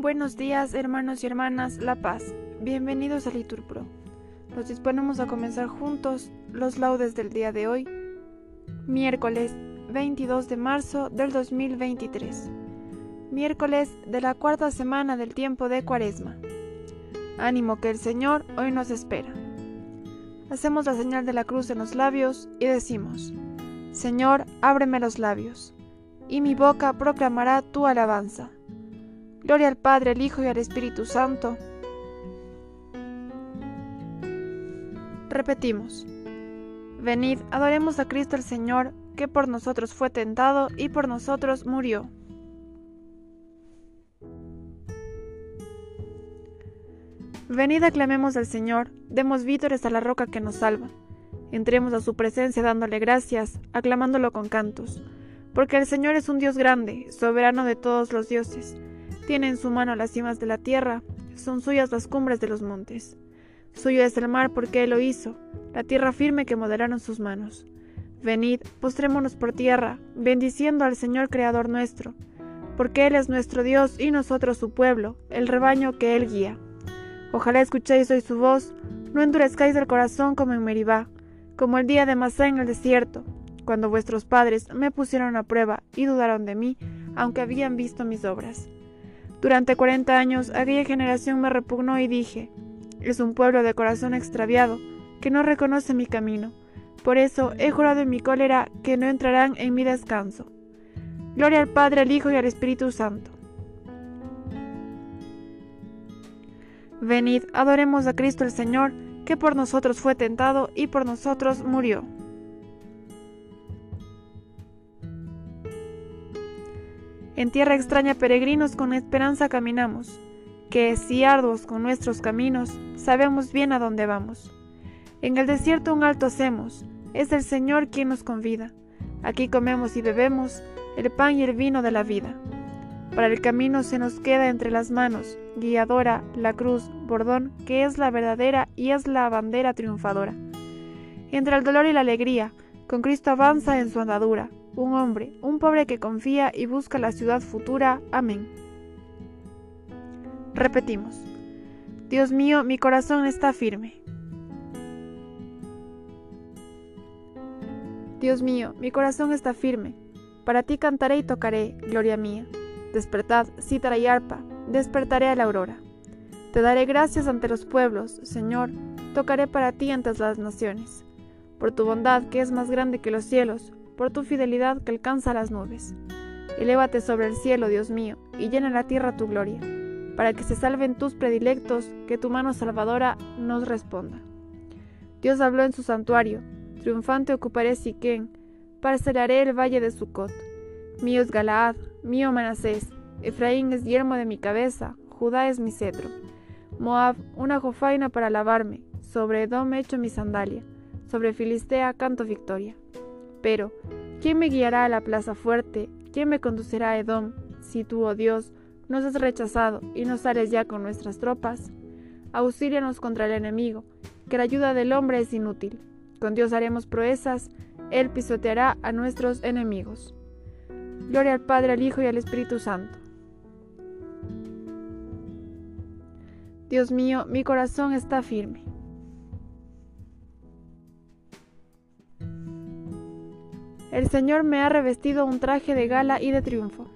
Buenos días, hermanos y hermanas La Paz. Bienvenidos a Liturpro. Nos disponemos a comenzar juntos los laudes del día de hoy, miércoles 22 de marzo del 2023, miércoles de la cuarta semana del tiempo de Cuaresma. Ánimo que el Señor hoy nos espera. Hacemos la señal de la cruz en los labios y decimos, Señor, ábreme los labios, y mi boca proclamará tu alabanza. Gloria al Padre, al Hijo y al Espíritu Santo. Repetimos. Venid, adoremos a Cristo el Señor, que por nosotros fue tentado y por nosotros murió. Venid, aclamemos al Señor, demos vítores a la roca que nos salva. Entremos a su presencia dándole gracias, aclamándolo con cantos, porque el Señor es un Dios grande, soberano de todos los dioses tiene en su mano las cimas de la tierra, son suyas las cumbres de los montes. Suyo es el mar porque él lo hizo, la tierra firme que moderaron sus manos. Venid, postrémonos por tierra, bendiciendo al Señor Creador nuestro, porque Él es nuestro Dios y nosotros su pueblo, el rebaño que Él guía. Ojalá escuchéis hoy su voz, no endurezcáis el corazón como en Meribá, como el día de Masá en el desierto, cuando vuestros padres me pusieron a prueba y dudaron de mí, aunque habían visto mis obras. Durante cuarenta años aquella generación me repugnó y dije, es un pueblo de corazón extraviado, que no reconoce mi camino. Por eso he jurado en mi cólera que no entrarán en mi descanso. Gloria al Padre, al Hijo y al Espíritu Santo. Venid, adoremos a Cristo el Señor, que por nosotros fue tentado y por nosotros murió. En tierra extraña peregrinos con esperanza caminamos, que si arduos con nuestros caminos, sabemos bien a dónde vamos. En el desierto un alto hacemos, es el Señor quien nos convida. Aquí comemos y bebemos el pan y el vino de la vida. Para el camino se nos queda entre las manos, guiadora, la cruz, bordón, que es la verdadera y es la bandera triunfadora. Entre el dolor y la alegría, con Cristo avanza en su andadura, un hombre, un pobre que confía y busca la ciudad futura. Amén. Repetimos. Dios mío, mi corazón está firme. Dios mío, mi corazón está firme. Para ti cantaré y tocaré, gloria mía. Despertad, cítara y arpa, despertaré a la aurora. Te daré gracias ante los pueblos, Señor, tocaré para ti ante las naciones. Por tu bondad, que es más grande que los cielos, por tu fidelidad que alcanza las nubes. Elévate sobre el cielo, Dios mío, y llena la tierra tu gloria, para que se salven tus predilectos, que tu mano salvadora nos responda. Dios habló en su santuario, triunfante ocuparé Siquén, parcelaré el valle de Sucot. Mío es Galaad, mío Manasés, Efraín es yermo de mi cabeza, Judá es mi cetro. Moab, una jofaina para lavarme, sobre Edom echo mi sandalia, sobre Filistea canto victoria. Pero, ¿quién me guiará a la plaza fuerte? ¿Quién me conducirá a Edom? Si tú, oh Dios, nos has rechazado y no sales ya con nuestras tropas. Auxílianos contra el enemigo, que la ayuda del hombre es inútil. Con Dios haremos proezas, Él pisoteará a nuestros enemigos. Gloria al Padre, al Hijo y al Espíritu Santo. Dios mío, mi corazón está firme. El Señor me ha revestido un traje de gala y de triunfo.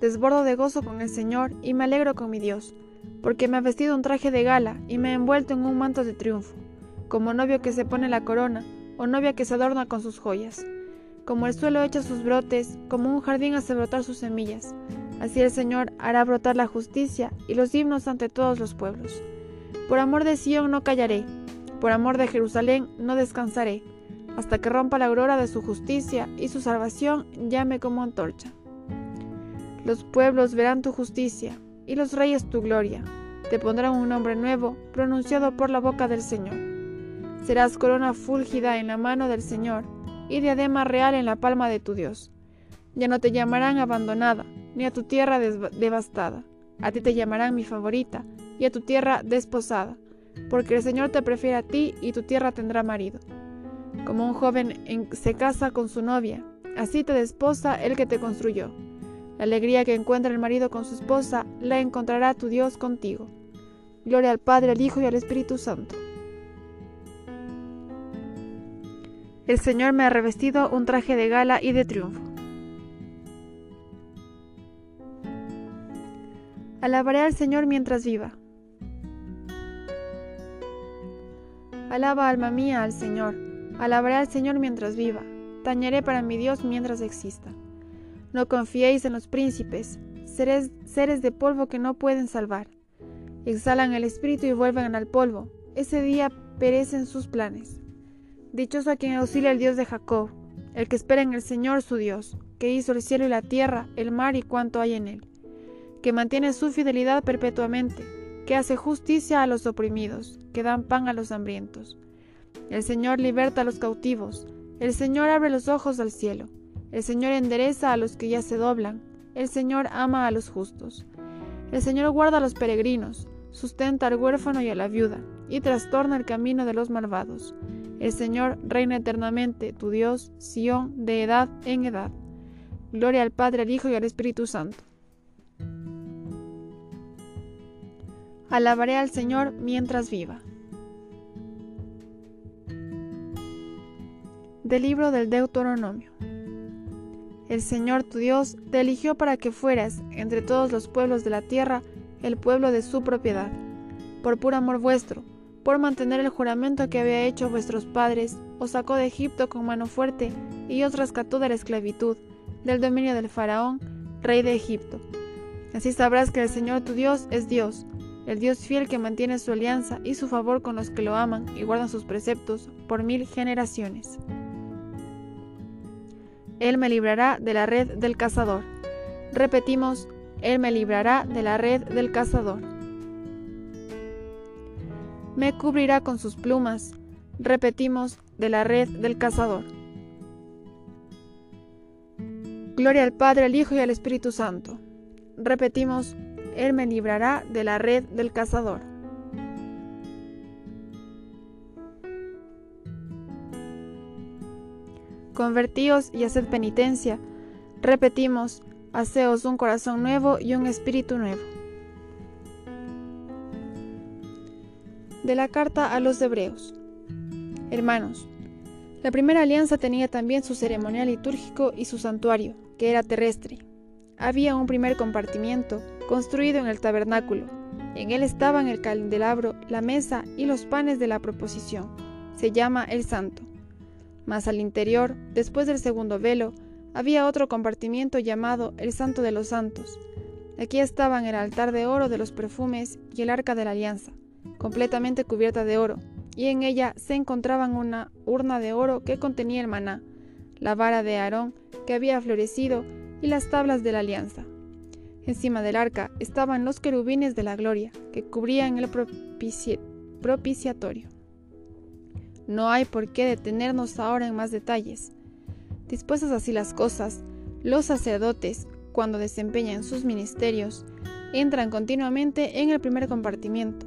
Desbordo de gozo con el Señor y me alegro con mi Dios, porque me ha vestido un traje de gala y me ha envuelto en un manto de triunfo, como novio que se pone la corona o novia que se adorna con sus joyas. Como el suelo echa sus brotes, como un jardín hace brotar sus semillas, así el Señor hará brotar la justicia y los himnos ante todos los pueblos. Por amor de Sión no callaré, por amor de Jerusalén no descansaré, hasta que rompa la aurora de su justicia y su salvación llame como antorcha. Los pueblos verán tu justicia, y los reyes tu gloria. Te pondrán un nombre nuevo, pronunciado por la boca del Señor. Serás corona fúlgida en la mano del Señor, y diadema real en la palma de tu Dios. Ya no te llamarán abandonada, ni a tu tierra devastada. A ti te llamarán mi favorita, y a tu tierra desposada porque el Señor te prefiere a ti y tu tierra tendrá marido. Como un joven se casa con su novia, Así te desposa el que te construyó. La alegría que encuentra el marido con su esposa la encontrará tu Dios contigo. Gloria al Padre, al Hijo y al Espíritu Santo. El Señor me ha revestido un traje de gala y de triunfo. Alabaré al Señor mientras viva. Alaba alma mía al Señor. Alabaré al Señor mientras viva. Tañeré para mi Dios mientras exista. No confiéis en los príncipes, seres, seres de polvo que no pueden salvar. Exhalan el espíritu y vuelven al polvo. Ese día perecen sus planes. Dichoso a quien auxilia el Dios de Jacob, el que espera en el Señor su Dios, que hizo el cielo y la tierra, el mar y cuanto hay en él, que mantiene su fidelidad perpetuamente, que hace justicia a los oprimidos, que dan pan a los hambrientos. El Señor liberta a los cautivos, el Señor abre los ojos al cielo, el Señor endereza a los que ya se doblan, el Señor ama a los justos. El Señor guarda a los peregrinos, sustenta al huérfano y a la viuda, y trastorna el camino de los malvados. El Señor reina eternamente, tu Dios, Sión, de edad en edad. Gloria al Padre, al Hijo y al Espíritu Santo. Alabaré al Señor mientras viva. Del libro del Deuteronomio. El Señor tu Dios te eligió para que fueras, entre todos los pueblos de la tierra, el pueblo de su propiedad, por puro amor vuestro, por mantener el juramento que había hecho vuestros padres, os sacó de Egipto con mano fuerte y os rescató de la esclavitud, del dominio del faraón, rey de Egipto. Así sabrás que el Señor tu Dios es Dios, el Dios fiel que mantiene su alianza y su favor con los que lo aman y guardan sus preceptos por mil generaciones. Él me librará de la red del cazador. Repetimos, Él me librará de la red del cazador. Me cubrirá con sus plumas. Repetimos, de la red del cazador. Gloria al Padre, al Hijo y al Espíritu Santo. Repetimos, Él me librará de la red del cazador. Convertíos y haced penitencia. Repetimos, haceos un corazón nuevo y un espíritu nuevo. De la carta a los hebreos. Hermanos, la primera alianza tenía también su ceremonial litúrgico y su santuario, que era terrestre. Había un primer compartimiento, construido en el tabernáculo. En él estaban el candelabro, la mesa y los panes de la proposición. Se llama el santo. Más al interior, después del segundo velo, había otro compartimiento llamado el Santo de los Santos. Aquí estaban el altar de oro de los perfumes y el arca de la alianza, completamente cubierta de oro, y en ella se encontraban una urna de oro que contenía el maná, la vara de Aarón que había florecido y las tablas de la alianza. Encima del arca estaban los querubines de la gloria que cubrían el propiciatorio. No hay por qué detenernos ahora en más detalles. Dispuestas así las cosas, los sacerdotes, cuando desempeñan sus ministerios, entran continuamente en el primer compartimiento,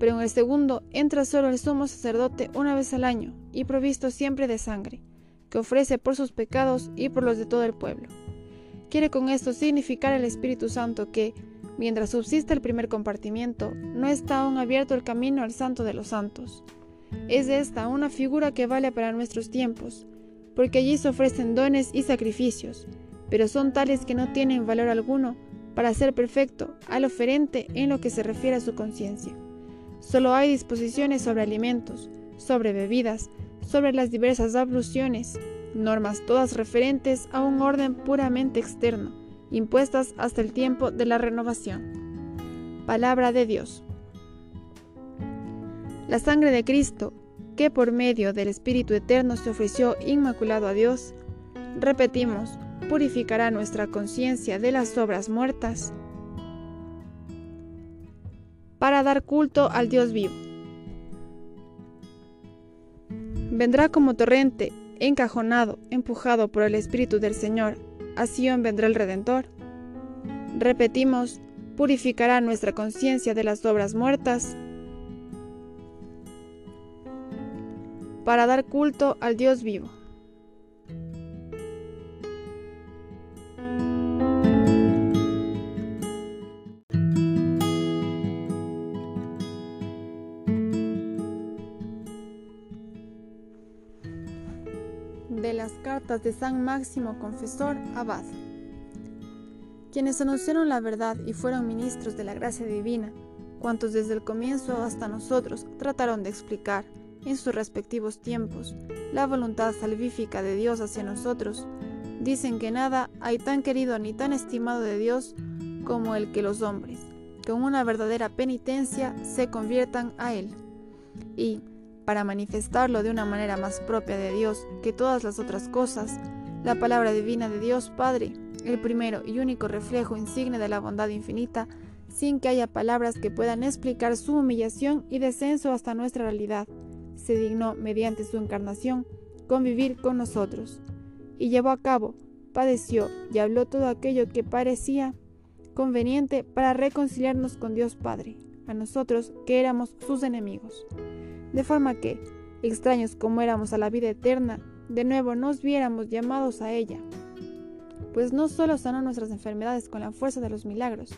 pero en el segundo entra solo el sumo sacerdote una vez al año y provisto siempre de sangre, que ofrece por sus pecados y por los de todo el pueblo. Quiere con esto significar el Espíritu Santo que, mientras subsiste el primer compartimiento, no está aún abierto el camino al Santo de los Santos. Es esta una figura que vale para nuestros tiempos, porque allí se ofrecen dones y sacrificios, pero son tales que no tienen valor alguno para ser perfecto al oferente en lo que se refiere a su conciencia. Solo hay disposiciones sobre alimentos, sobre bebidas, sobre las diversas abluciones, normas todas referentes a un orden puramente externo, impuestas hasta el tiempo de la renovación. Palabra de Dios. La sangre de Cristo, que por medio del Espíritu Eterno se ofreció inmaculado a Dios, repetimos, purificará nuestra conciencia de las obras muertas para dar culto al Dios vivo. Vendrá como torrente, encajonado, empujado por el Espíritu del Señor, a Sion vendrá el Redentor. Repetimos, purificará nuestra conciencia de las obras muertas para dar culto al Dios vivo. De San Máximo Confesor Abad. Quienes anunciaron la verdad y fueron ministros de la gracia divina, cuantos desde el comienzo hasta nosotros trataron de explicar, en sus respectivos tiempos, la voluntad salvífica de Dios hacia nosotros, dicen que nada hay tan querido ni tan estimado de Dios como el que los hombres, con una verdadera penitencia, se conviertan a Él. Y, para manifestarlo de una manera más propia de Dios que todas las otras cosas, la palabra divina de Dios Padre, el primero y único reflejo insigne de la bondad infinita, sin que haya palabras que puedan explicar su humillación y descenso hasta nuestra realidad, se dignó, mediante su encarnación, convivir con nosotros, y llevó a cabo, padeció y habló todo aquello que parecía conveniente para reconciliarnos con Dios Padre, nosotros que éramos sus enemigos de forma que, extraños como éramos a la vida eterna, de nuevo nos viéramos llamados a ella. Pues no solo sanó nuestras enfermedades con la fuerza de los milagros,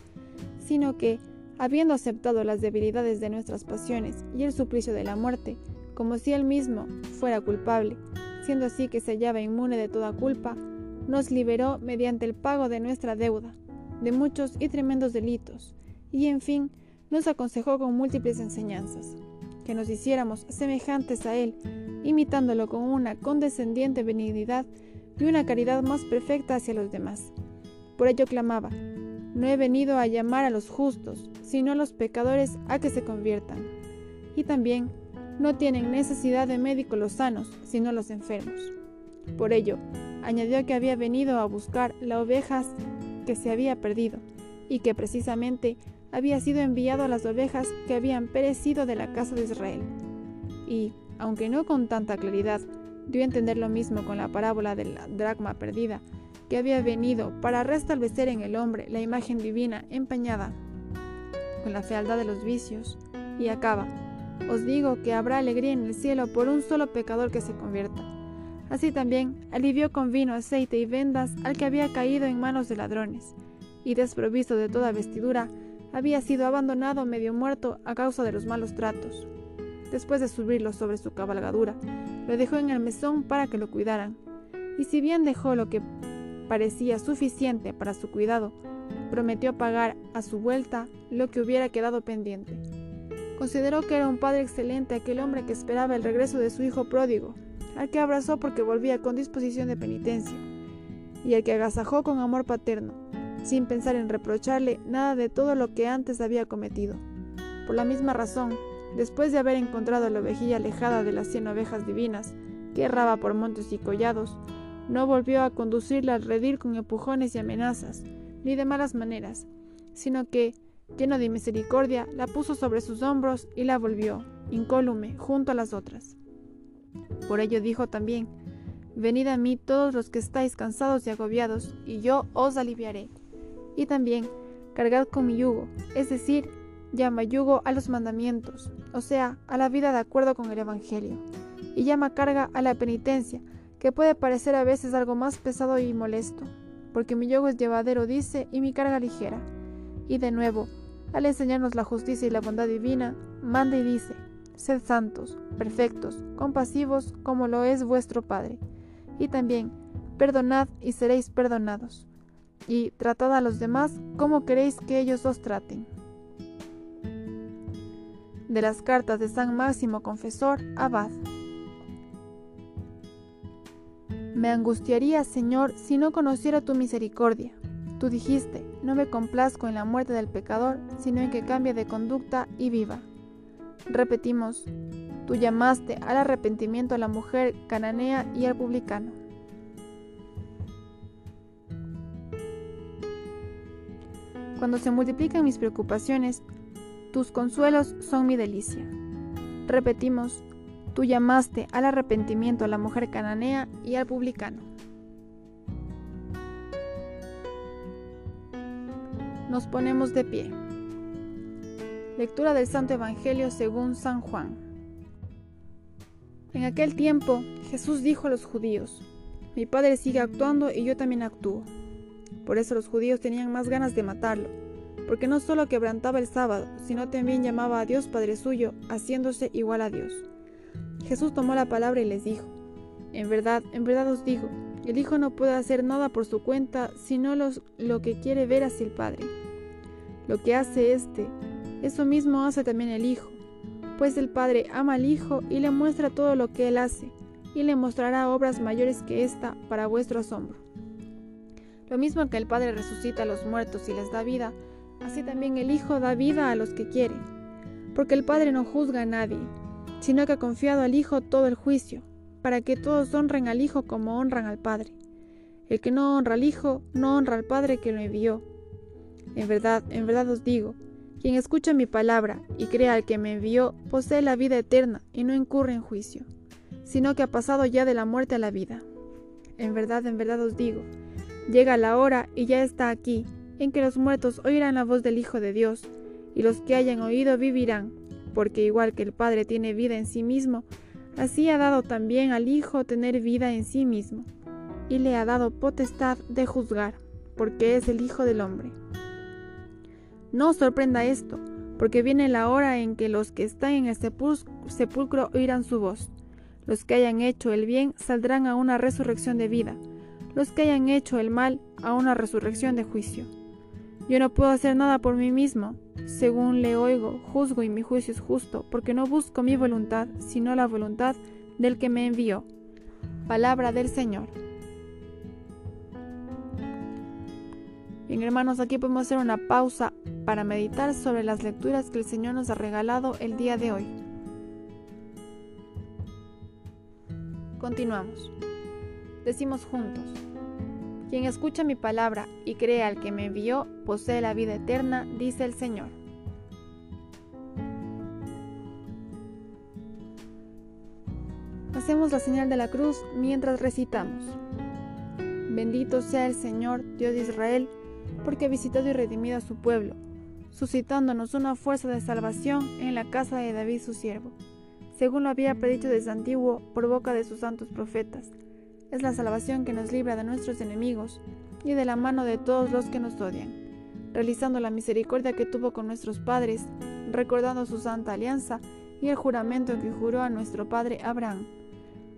sino que, habiendo aceptado las debilidades de nuestras pasiones y el suplicio de la muerte, como si él mismo fuera culpable, siendo así que se hallaba inmune de toda culpa, nos liberó mediante el pago de nuestra deuda, de muchos y tremendos delitos, y en fin, nos aconsejó con múltiples enseñanzas que nos hiciéramos semejantes a Él, imitándolo con una condescendiente benignidad y una caridad más perfecta hacia los demás. Por ello clamaba, no he venido a llamar a los justos, sino a los pecadores a que se conviertan. Y también, no tienen necesidad de médicos los sanos, sino los enfermos. Por ello, añadió que había venido a buscar las ovejas que se había perdido, y que precisamente había sido enviado a las ovejas que habían perecido de la casa de Israel. Y, aunque no con tanta claridad, dio a entender lo mismo con la parábola de la dracma perdida, que había venido para restablecer en el hombre la imagen divina empañada con la fealdad de los vicios. Y acaba, os digo que habrá alegría en el cielo por un solo pecador que se convierta. Así también alivió con vino, aceite y vendas al que había caído en manos de ladrones, y desprovisto de toda vestidura, había sido abandonado medio muerto a causa de los malos tratos. Después de subirlo sobre su cabalgadura, lo dejó en el mesón para que lo cuidaran, y si bien dejó lo que parecía suficiente para su cuidado, prometió pagar a su vuelta lo que hubiera quedado pendiente. Consideró que era un padre excelente aquel hombre que esperaba el regreso de su hijo pródigo, al que abrazó porque volvía con disposición de penitencia, y al que agasajó con amor paterno, sin pensar en reprocharle nada de todo lo que antes había cometido. Por la misma razón, después de haber encontrado la ovejilla alejada de las cien ovejas divinas, que erraba por montes y collados, no volvió a conducirla al redil con empujones y amenazas, ni de malas maneras, sino que, lleno de misericordia, la puso sobre sus hombros y la volvió, incólume, junto a las otras. Por ello dijo también, Venid a mí todos los que estáis cansados y agobiados, y yo os aliviaré y también cargad con mi yugo, es decir, llama yugo a los mandamientos, o sea, a la vida de acuerdo con el Evangelio, y llama carga a la penitencia, que puede parecer a veces algo más pesado y molesto, porque mi yugo es llevadero, dice, y mi carga ligera. Y de nuevo, al enseñarnos la justicia y la bondad divina, manda y dice, sed santos, perfectos, compasivos, como lo es vuestro Padre. Y también, perdonad y seréis perdonados y tratad a los demás como queréis que ellos os traten. De las cartas de San Máximo Confesor, Abad. Me angustiaría, Señor, si no conociera tu misericordia. Tú dijiste, no me complazco en la muerte del pecador, sino en que cambie de conducta y viva. Repetimos, tú llamaste al arrepentimiento a la mujer cananea y al publicano. Cuando se multiplican mis preocupaciones, tus consuelos son mi delicia. Repetimos, tú llamaste al arrepentimiento a la mujer cananea y al publicano. Nos ponemos de pie. Lectura del Santo Evangelio según San Juan. En aquel tiempo Jesús dijo a los judíos, mi Padre sigue actuando y yo también actúo. Por eso los judíos tenían más ganas de matarlo, porque no solo quebrantaba el sábado, sino también llamaba a Dios Padre suyo, haciéndose igual a Dios. Jesús tomó la palabra y les dijo, En verdad, en verdad os digo, el Hijo no puede hacer nada por su cuenta, sino lo que quiere ver hacia el Padre. Lo que hace éste, eso mismo hace también el Hijo, pues el Padre ama al Hijo y le muestra todo lo que Él hace, y le mostrará obras mayores que ésta para vuestro asombro. Lo mismo que el Padre resucita a los muertos y les da vida, así también el Hijo da vida a los que quiere, porque el Padre no juzga a nadie, sino que ha confiado al Hijo todo el juicio, para que todos honren al Hijo como honran al Padre. El que no honra al Hijo, no honra al Padre que lo envió. En verdad, en verdad os digo, quien escucha mi palabra y crea al que me envió, posee la vida eterna y no incurre en juicio, sino que ha pasado ya de la muerte a la vida. En verdad, en verdad os digo, llega la hora y ya está aquí, en que los muertos oirán la voz del Hijo de Dios, y los que hayan oído vivirán, porque igual que el Padre tiene vida en sí mismo, así ha dado también al Hijo tener vida en sí mismo, y le ha dado potestad de juzgar, porque es el Hijo del Hombre. No os sorprenda esto, porque viene la hora en que los que están en el sepulcro oirán su voz. Los que hayan hecho el bien saldrán a una resurrección de vida, los que hayan hecho el mal a una resurrección de juicio. Yo no puedo hacer nada por mí mismo. Según le oigo, juzgo y mi juicio es justo, porque no busco mi voluntad, sino la voluntad del que me envió. Palabra del Señor. Bien, hermanos, aquí podemos hacer una pausa para meditar sobre las lecturas que el Señor nos ha regalado el día de hoy. Continuamos. Decimos juntos, quien escucha mi palabra y cree al que me envió, posee la vida eterna, dice el Señor. Hacemos la señal de la cruz mientras recitamos. Bendito sea el Señor, Dios de Israel, porque ha visitado y redimido a su pueblo, suscitándonos una fuerza de salvación en la casa de David su siervo, según lo había predicho desde antiguo por boca de sus santos profetas. Es la salvación que nos libra de nuestros enemigos y de la mano de todos los que nos odian, realizando la misericordia que tuvo con nuestros padres, recordando su santa alianza y el juramento que juró a nuestro padre Abraham,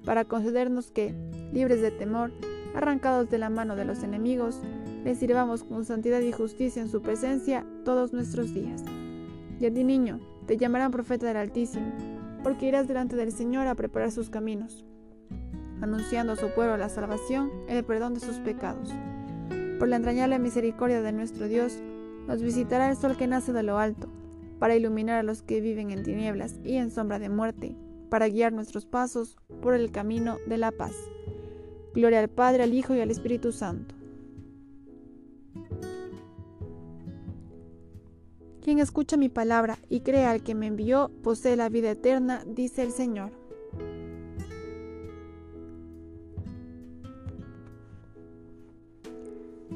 para concedernos que, libres de temor, arrancados de la mano de los enemigos, le sirvamos con santidad y justicia en su presencia todos nuestros días. Y a ti, niño, te llamarán profeta del Altísimo, porque irás delante del Señor a preparar sus caminos, anunciando a su pueblo la salvación y el perdón de sus pecados. Por la entrañable misericordia de nuestro Dios, nos visitará el sol que nace de lo alto, para iluminar a los que viven en tinieblas y en sombra de muerte, para guiar nuestros pasos por el camino de la paz. Gloria al Padre, al Hijo y al Espíritu Santo Quien escucha mi palabra y crea al que me envió, posee la vida eterna, dice el Señor.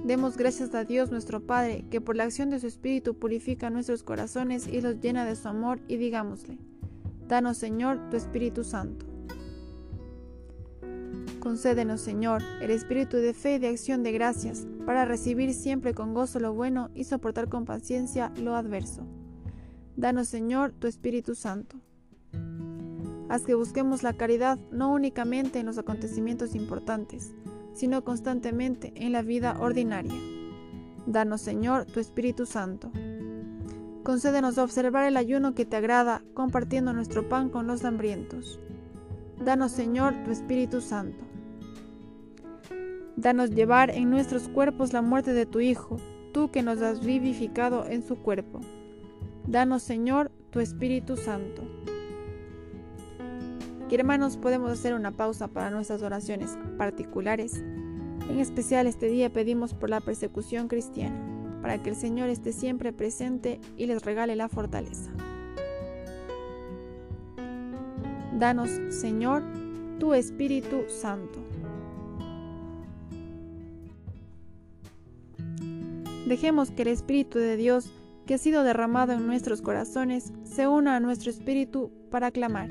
Demos gracias a Dios nuestro Padre, que por la acción de su Espíritu purifica nuestros corazones y los llena de su amor, y digámosle, Danos Señor tu Espíritu Santo. Concédenos, Señor, el espíritu de fe y de acción de gracias, para recibir siempre con gozo lo bueno y soportar con paciencia lo adverso. Danos, Señor, tu Espíritu Santo. Haz que busquemos la caridad no únicamente en los acontecimientos importantes, sino constantemente en la vida ordinaria. Danos, Señor, tu Espíritu Santo. Concédenos observar el ayuno que te agrada, compartiendo nuestro pan con los hambrientos. Danos, Señor, tu Espíritu Santo. Danos llevar en nuestros cuerpos la muerte de tu Hijo, tú que nos has vivificado en su cuerpo. Danos, Señor, tu Espíritu Santo. Y hermanos, podemos hacer una pausa para nuestras oraciones particulares. En especial este día pedimos por la persecución cristiana, para que el Señor esté siempre presente y les regale la fortaleza. Danos, Señor, tu Espíritu Santo. Dejemos que el Espíritu de Dios, que ha sido derramado en nuestros corazones, se una a nuestro espíritu para clamar.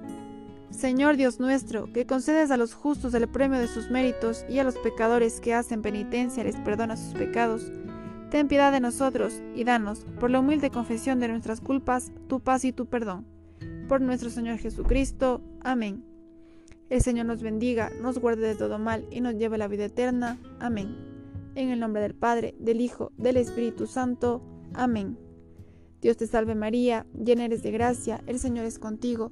Señor Dios nuestro, que concedes a los justos el premio de sus méritos y a los pecadores que hacen penitencia les perdona sus pecados, ten piedad de nosotros y danos, por la humilde confesión de nuestras culpas, tu paz y tu perdón. Por nuestro Señor Jesucristo. Amén. El Señor nos bendiga, nos guarde de todo mal y nos lleve a la vida eterna. Amén. En el nombre del Padre, del Hijo, del Espíritu Santo. Amén. Dios te salve María, llena eres de gracia, el Señor es contigo.